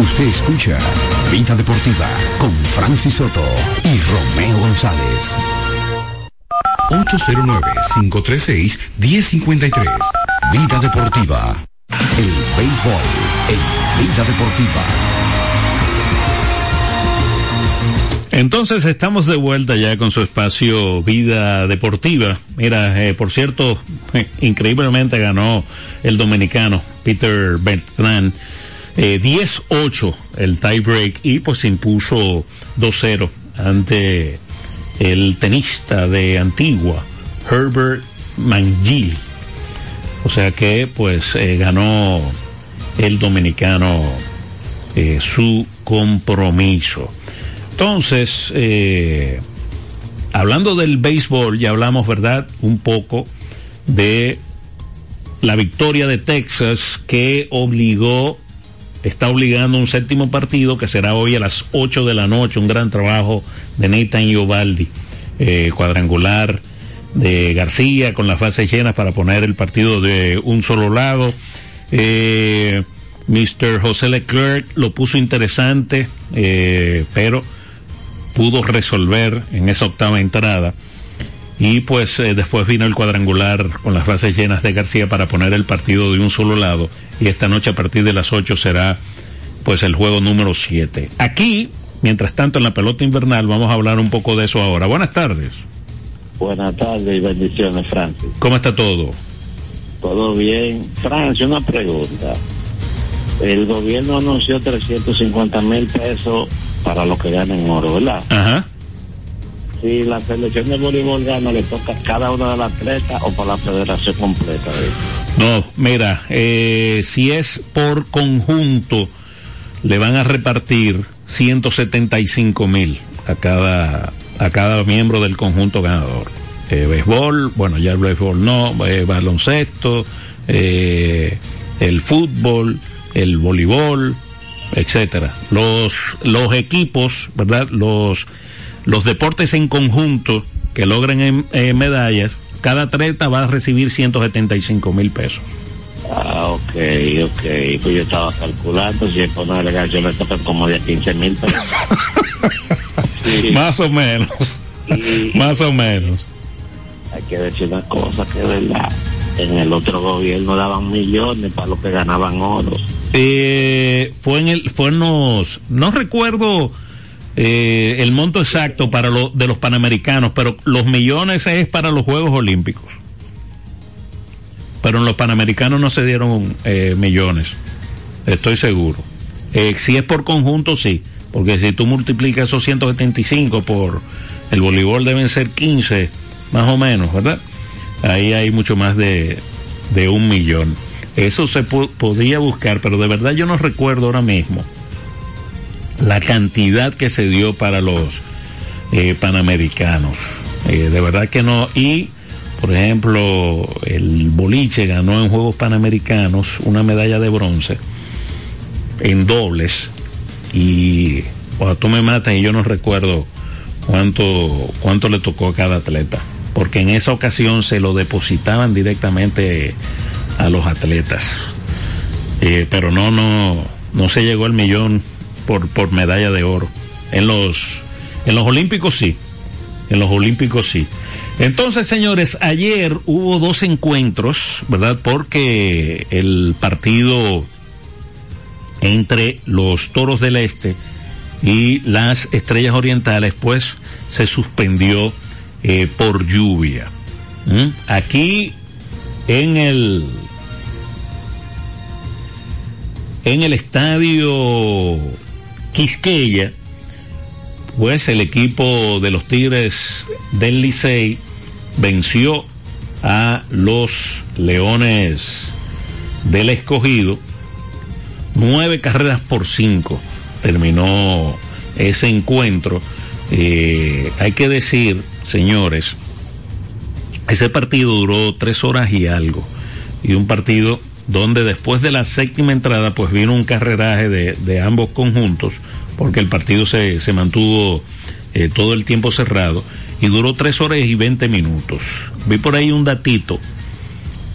Usted escucha Vida Deportiva con Francis Soto y Romeo González. 809-536-1053. Vida Deportiva. El béisbol en Vida Deportiva. Entonces estamos de vuelta ya con su espacio Vida Deportiva. Mira, eh, por cierto, eh, increíblemente ganó el dominicano Peter Bertrand eh, 10-8 el tie break y pues se impuso 2-0 ante el tenista de Antigua, Herbert Mangili. O sea que pues eh, ganó el dominicano eh, su compromiso. Entonces, eh, hablando del béisbol, ya hablamos, ¿verdad? Un poco de la victoria de Texas que obligó está obligando un séptimo partido que será hoy a las 8 de la noche. Un gran trabajo de Nathan Iovaldi, eh, cuadrangular de García con las fases llenas para poner el partido de un solo lado. Eh, Mr. José Leclerc lo puso interesante, eh, pero pudo resolver en esa octava entrada. Y pues eh, después vino el cuadrangular con las bases llenas de García para poner el partido de un solo lado. Y esta noche a partir de las 8 será pues el juego número 7. Aquí, mientras tanto en la pelota invernal, vamos a hablar un poco de eso ahora. Buenas tardes. Buenas tardes y bendiciones, Francis. ¿Cómo está todo? Todo bien. Francis, una pregunta. El gobierno anunció 350 mil pesos para los que ganen oro, ¿verdad? Ajá. Si la selección de voleibol gana, le toca a cada una de las atletas o por la federación completa. ¿eh? No, mira, eh, si es por conjunto, le van a repartir 175 mil a cada, a cada miembro del conjunto ganador. Eh, béisbol, bueno, ya el béisbol no, eh, baloncesto, eh, el fútbol, el voleibol, etcétera. Los, los equipos, ¿verdad? Los, los deportes en conjunto que logren em- eh, medallas, cada atleta va a recibir 175 mil pesos. Ah, ok, ok. Pues yo estaba calculando, si es por una delegación me tocan como de 15 mil pesos. Sí. Más o menos. Más o menos. Hay que decir una cosa que es verdad. En el otro gobierno daban millones para los que ganaban oro. Eh, fue en el, fue en los, no recuerdo eh, el monto exacto para lo, de los panamericanos, pero los millones es para los Juegos Olímpicos. Pero en los panamericanos no se dieron eh, millones, estoy seguro. Eh, si es por conjunto, sí, porque si tú multiplicas esos 175 por el voleibol deben ser 15, más o menos, ¿verdad? Ahí hay mucho más de, de un millón. Eso se po- podía buscar, pero de verdad yo no recuerdo ahora mismo la cantidad que se dio para los eh, panamericanos. Eh, de verdad que no. Y, por ejemplo, el boliche ganó en Juegos Panamericanos una medalla de bronce en dobles. Y cuando tú me matas y yo no recuerdo cuánto, cuánto le tocó a cada atleta. Porque en esa ocasión se lo depositaban directamente a los atletas. Eh, pero no, no, no se llegó al millón por, por medalla de oro. En los, en los Olímpicos sí. En los Olímpicos sí. Entonces, señores, ayer hubo dos encuentros, ¿verdad? Porque el partido entre los Toros del Este y las Estrellas Orientales, pues se suspendió eh, por lluvia. ¿Mm? Aquí en el en el estadio Quisqueya, pues el equipo de los Tigres del Licey venció a los Leones del Escogido. Nueve carreras por cinco terminó ese encuentro. Eh, hay que decir, señores, ese partido duró tres horas y algo. Y un partido donde después de la séptima entrada, pues vino un carreraje de, ambos conjuntos, porque el partido se, se mantuvo eh, todo el tiempo cerrado y duró tres horas y veinte minutos. Vi por ahí un datito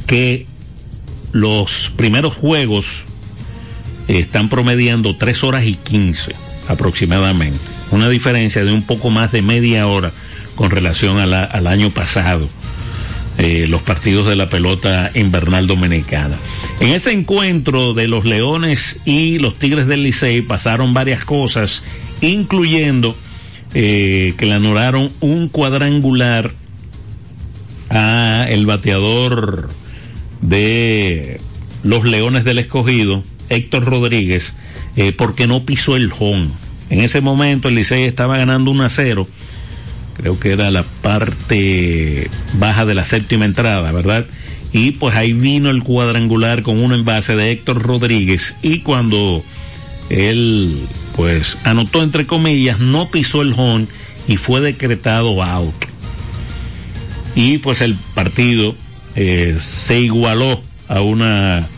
que los primeros juegos están promediando tres horas y quince aproximadamente. Una diferencia de un poco más de media hora con relación al año pasado. eh, los partidos de la pelota invernal dominicana. En ese encuentro de los Leones y los Tigres del Licey pasaron varias cosas, incluyendo eh, que le anularon un cuadrangular a el bateador de los Leones del Escogido, Héctor Rodríguez, eh, porque no pisó el home. En ese momento el Licey estaba ganando 1 a 0 creo que era la parte baja de la séptima entrada, ¿verdad? Y pues ahí vino el cuadrangular con un envase de Héctor Rodríguez y cuando él pues anotó entre comillas, no pisó el home y fue decretado out. Y pues el partido eh, se igualó a una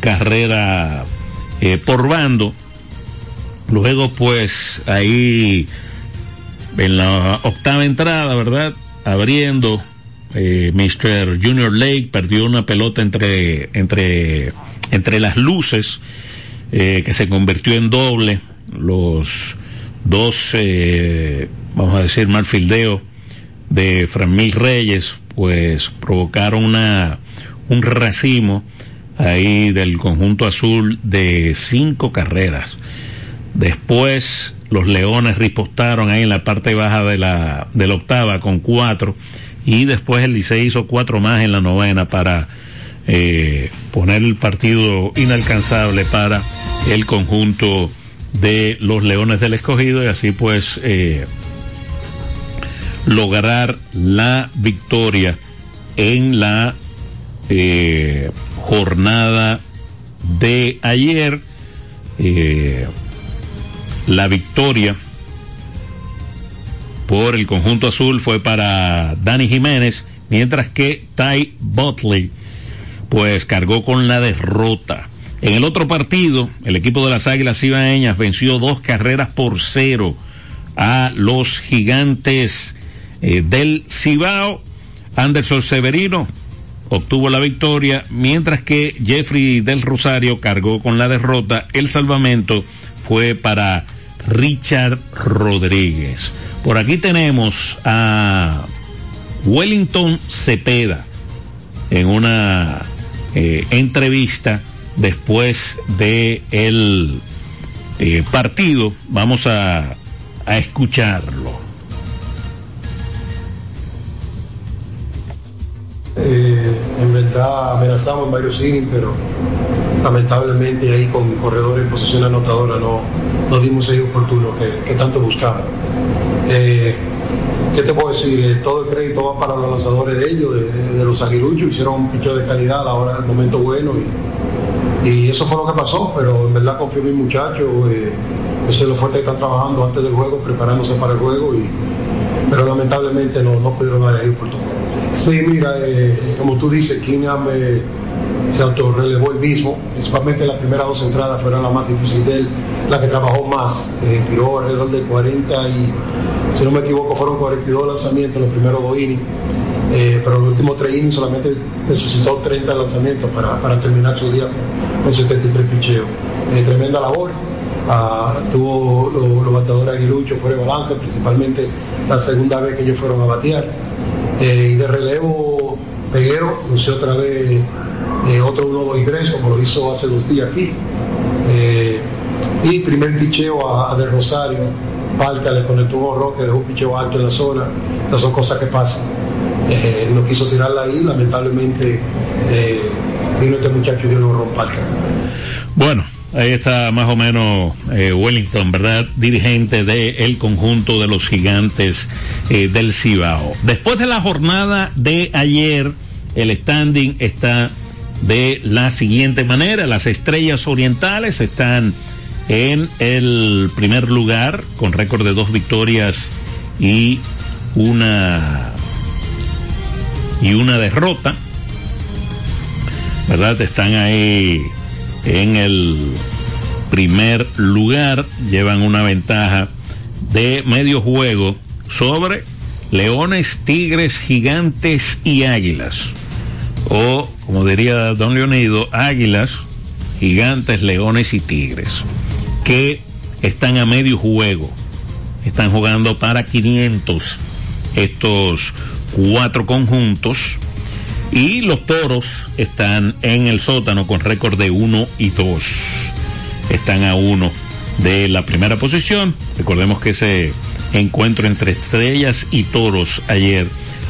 carrera eh, por bando. Luego pues ahí en la octava entrada, ¿verdad? Abriendo, eh, Mr. Junior Lake perdió una pelota entre, entre, entre las luces, eh, que se convirtió en doble. Los dos, eh, vamos a decir, malfildeo de Franmil Reyes, pues provocaron una, un racimo ahí del conjunto azul de cinco carreras. Después los Leones ripostaron ahí en la parte baja de la, de la octava con cuatro y después el Licey hizo cuatro más en la novena para eh, poner el partido inalcanzable para el conjunto de los Leones del Escogido y así pues eh, lograr la victoria en la eh, jornada de ayer. Eh, la victoria por el conjunto azul fue para Dani Jiménez, mientras que Ty Butley pues cargó con la derrota. En el otro partido, el equipo de las Águilas Ibaeñas venció dos carreras por cero a los gigantes eh, del Cibao. Anderson Severino obtuvo la victoria, mientras que Jeffrey del Rosario cargó con la derrota. El salvamento fue para Richard Rodríguez. Por aquí tenemos a Wellington Cepeda en una eh, entrevista después de el eh, partido. Vamos a, a escucharlo. Eh, en verdad amenazamos en varios innings, pero lamentablemente ahí con corredores en posición anotadora no, no dimos el oportuno que, tanto buscamos. Eh, ¿Qué te puedo decir? Eh, todo el crédito va para los lanzadores de ellos, de, los aguiluchos, hicieron un picheo de calidad a la hora del momento bueno y, y eso fue lo que pasó, pero en verdad confío en mis muchachos, eh, yo sé lo fuerte que están trabajando antes del juego, preparándose para el juego, y, pero lamentablemente no, no pudieron dar el oportuno. Sí, mira, eh, como tú dices, Kingham se autorrelevó el mismo, principalmente las primeras dos entradas fueron las más difíciles de él, la que trabajó más, eh, tiró alrededor de 40 y, si no me equivoco, fueron 42 lanzamientos en los primeros dos innings, eh, pero los últimos tres innings solamente necesitó 30 lanzamientos para, terminar su día con, con 73 picheos. Eh, tremenda labor. Ah, tuvo los, los bateadores aguiluchos fuera de balance, principalmente la segunda vez que ellos fueron a batear. Eh, y de relevo, Peguero lució otra vez eh, otro 1 2 y 3, como lo hizo hace dos días aquí. Eh, y primer picheo a, a De Rosario, Palca le conectó un horror que dejó un picheo alto en la zona. Estas son cosas que pasan. Eh, no quiso tirarla ahí, lamentablemente eh, vino este muchacho y dio un horror Palca. Bueno, ahí está más o menos eh, Wellington, ¿verdad? Dirigente del conjunto de los gigantes eh, del Cibao. Después de la jornada de ayer, el standing está de la siguiente manera. Las estrellas orientales están en el primer lugar con récord de dos victorias y una y una derrota. ¿Verdad? Están ahí en el primer lugar, llevan una ventaja de medio juego sobre Leones, Tigres, Gigantes y Águilas. O, como diría Don Leonido, Águilas, Gigantes, Leones y Tigres, que están a medio juego. Están jugando para 500 estos cuatro conjuntos. Y los toros están en el sótano con récord de 1 y 2. Están a uno de la primera posición. Recordemos que ese encuentro entre estrellas y toros ayer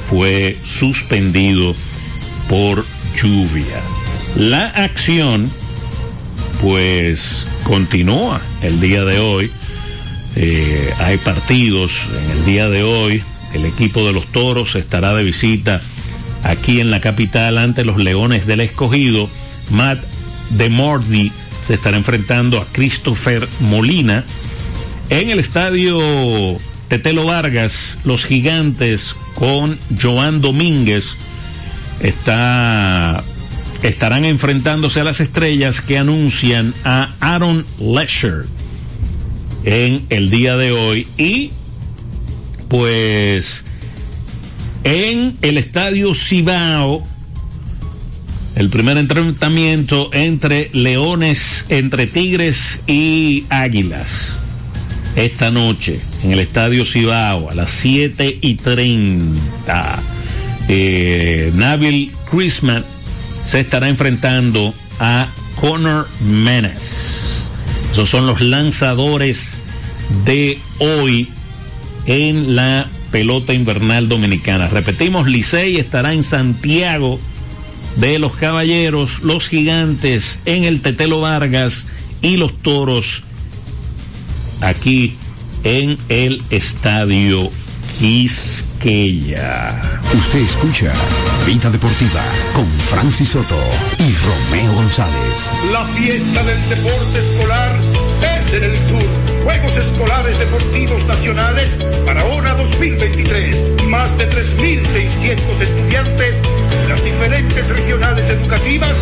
fue suspendido por lluvia. La acción pues continúa el día de hoy. Eh, hay partidos en el día de hoy. El equipo de los toros estará de visita aquí en la capital ante los Leones del Escogido. Matt DeMordi se estará enfrentando a Christopher Molina. En el estadio Tetelo Vargas, los gigantes con Joan Domínguez está, estarán enfrentándose a las estrellas que anuncian a Aaron Lesher en el día de hoy. Y pues en el estadio Cibao, el primer enfrentamiento entre Leones, entre Tigres y Águilas. Esta noche en el estadio Cibao a las 7 y 30. Eh, Nabil Christmas se estará enfrentando a Connor Menes. Esos son los lanzadores de hoy en la pelota invernal dominicana. Repetimos, Licey estará en Santiago de los Caballeros, los Gigantes en el Tetelo Vargas y los Toros aquí en el Estadio Quisqueya. Quisqueya. Usted escucha Vida Deportiva con Francis Soto y Romeo González. La fiesta del deporte escolar es en el sur. Juegos Escolares Deportivos Nacionales Barahona 2023. Más de 3.600 estudiantes de las diferentes regionales educativas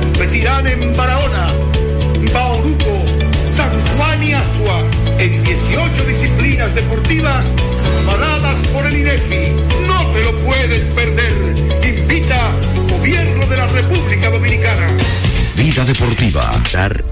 competirán en Barahona, Bauruco, San Juan y Asua en 18 disciplinas deportivas avaladas por el INEFI. No te lo puedes perder. Invita Gobierno de la República Dominicana. Vida deportiva. Dar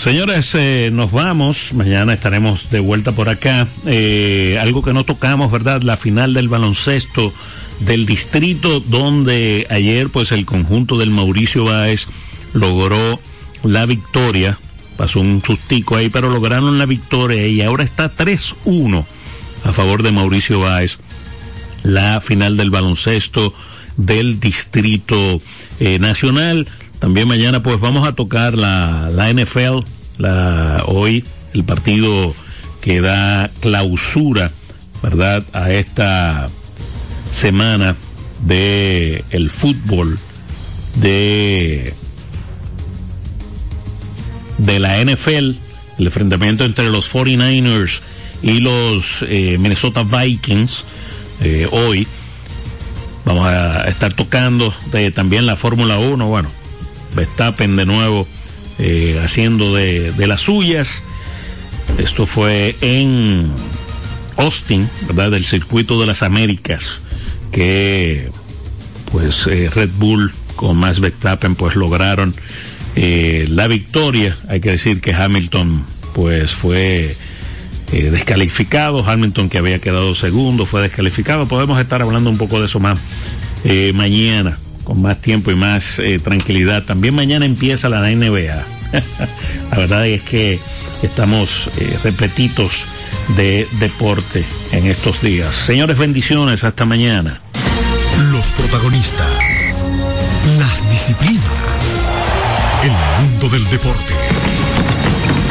Señores, eh, nos vamos. Mañana estaremos de vuelta por acá. Eh, algo que no tocamos, ¿verdad? La final del baloncesto del distrito, donde ayer, pues, el conjunto del Mauricio Báez logró la victoria. Pasó un sustico ahí, pero lograron la victoria y ahora está 3-1 a favor de Mauricio Báez. La final del baloncesto del distrito eh, nacional. También mañana pues vamos a tocar la, la NFL, la, hoy el partido que da clausura, ¿verdad? A esta semana de el fútbol de de la NFL, el enfrentamiento entre los 49ers y los eh, Minnesota Vikings eh, hoy. Vamos a estar tocando de, también la Fórmula 1, bueno, Verstappen de nuevo eh, haciendo de, de, las suyas. Esto fue en Austin, ¿verdad? Del circuito de las Américas, que pues eh, Red Bull con más Verstappen pues lograron eh, la victoria. Hay que decir que Hamilton pues fue descalificado. Hamilton que había quedado segundo fue descalificado. Podemos estar hablando un poco de eso más mañana con más tiempo y más eh, tranquilidad. También mañana empieza la NBA. la verdad es que estamos eh, repetitos de deporte en estos días. Señores, bendiciones. Hasta mañana. Los protagonistas. Las disciplinas. El mundo del deporte.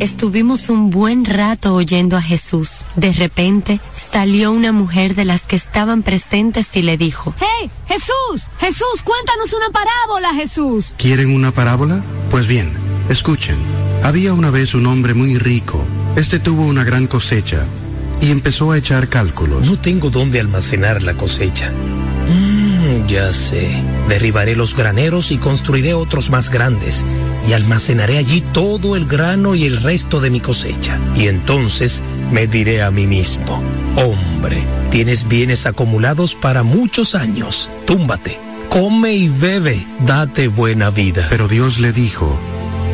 Estuvimos un buen rato oyendo a Jesús. De repente salió una mujer de las que estaban presentes y le dijo, ¡Hey! Jesús, Jesús, cuéntanos una parábola, Jesús. ¿Quieren una parábola? Pues bien, escuchen. Había una vez un hombre muy rico. Este tuvo una gran cosecha y empezó a echar cálculos. No tengo dónde almacenar la cosecha. Ya sé. Derribaré los graneros y construiré otros más grandes y almacenaré allí todo el grano y el resto de mi cosecha. Y entonces me diré a mí mismo, hombre, tienes bienes acumulados para muchos años, túmbate, come y bebe, date buena vida. Pero Dios le dijo,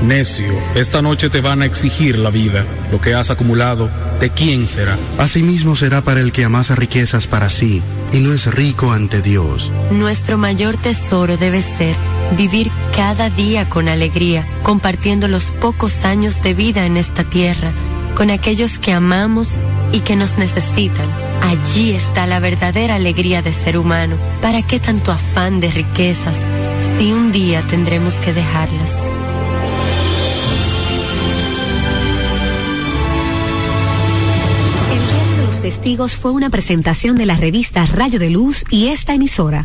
Necio, esta noche te van a exigir la vida. Lo que has acumulado, ¿de quién será? Asimismo será para el que amasa riquezas para sí y no es rico ante Dios. Nuestro mayor tesoro debe ser vivir cada día con alegría, compartiendo los pocos años de vida en esta tierra, con aquellos que amamos y que nos necesitan. Allí está la verdadera alegría de ser humano. ¿Para qué tanto afán de riquezas si un día tendremos que dejarlas? Fue una presentación de la revista Rayo de Luz y esta emisora.